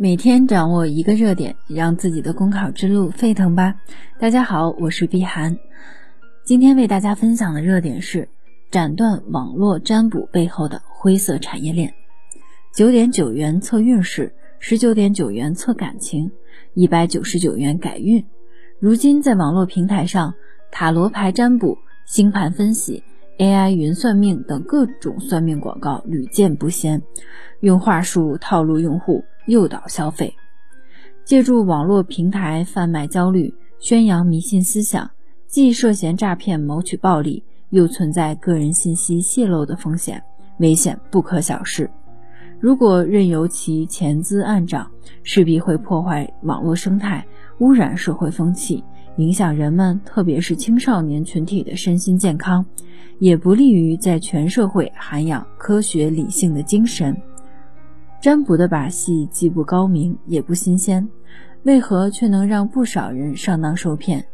每天掌握一个热点，让自己的公考之路沸腾吧！大家好，我是碧涵，今天为大家分享的热点是斩断网络占卜背后的灰色产业链。九点九元测运势，十九点九元测感情，一百九十九元改运。如今在网络平台上，塔罗牌占卜、星盘分析、AI 云算命等各种算命广告屡见不鲜，用话术套路用户。诱导消费，借助网络平台贩卖焦虑，宣扬迷信思想，既涉嫌诈骗谋取暴利，又存在个人信息泄露的风险，危险不可小视。如果任由其潜滋暗长，势必会破坏网络生态，污染社会风气，影响人们，特别是青少年群体的身心健康，也不利于在全社会涵养科学理性的精神。占卜的把戏既不高明也不新鲜，为何却能让不少人上当受骗？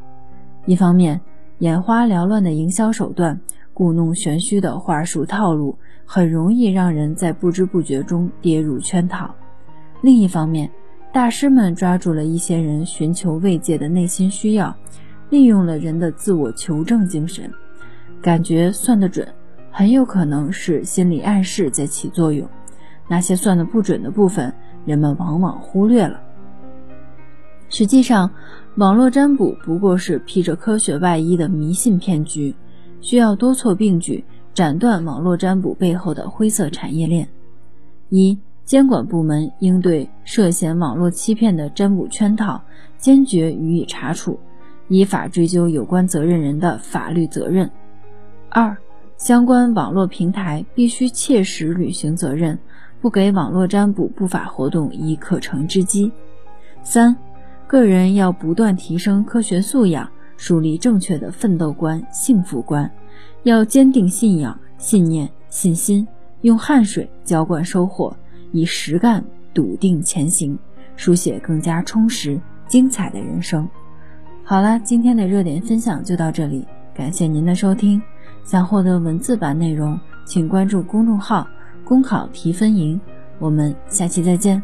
一方面，眼花缭乱的营销手段、故弄玄虚的话术套路，很容易让人在不知不觉中跌入圈套；另一方面，大师们抓住了一些人寻求慰藉的内心需要，利用了人的自我求证精神，感觉算得准，很有可能是心理暗示在起作用。那些算的不准的部分，人们往往忽略了。实际上，网络占卜不过是披着科学外衣的迷信骗局，需要多措并举，斩断网络占卜背后的灰色产业链。一、监管部门应对涉嫌网络欺骗的占卜圈套，坚决予以查处，依法追究有关责任人的法律责任。二、相关网络平台必须切实履行责任。不给网络占卜不法活动以可乘之机。三，个人要不断提升科学素养，树立正确的奋斗观、幸福观，要坚定信仰、信念、信心，用汗水浇灌收获，以实干笃定前行，书写更加充实、精彩的人生。好了，今天的热点分享就到这里，感谢您的收听。想获得文字版内容，请关注公众号。公考提分营，我们下期再见。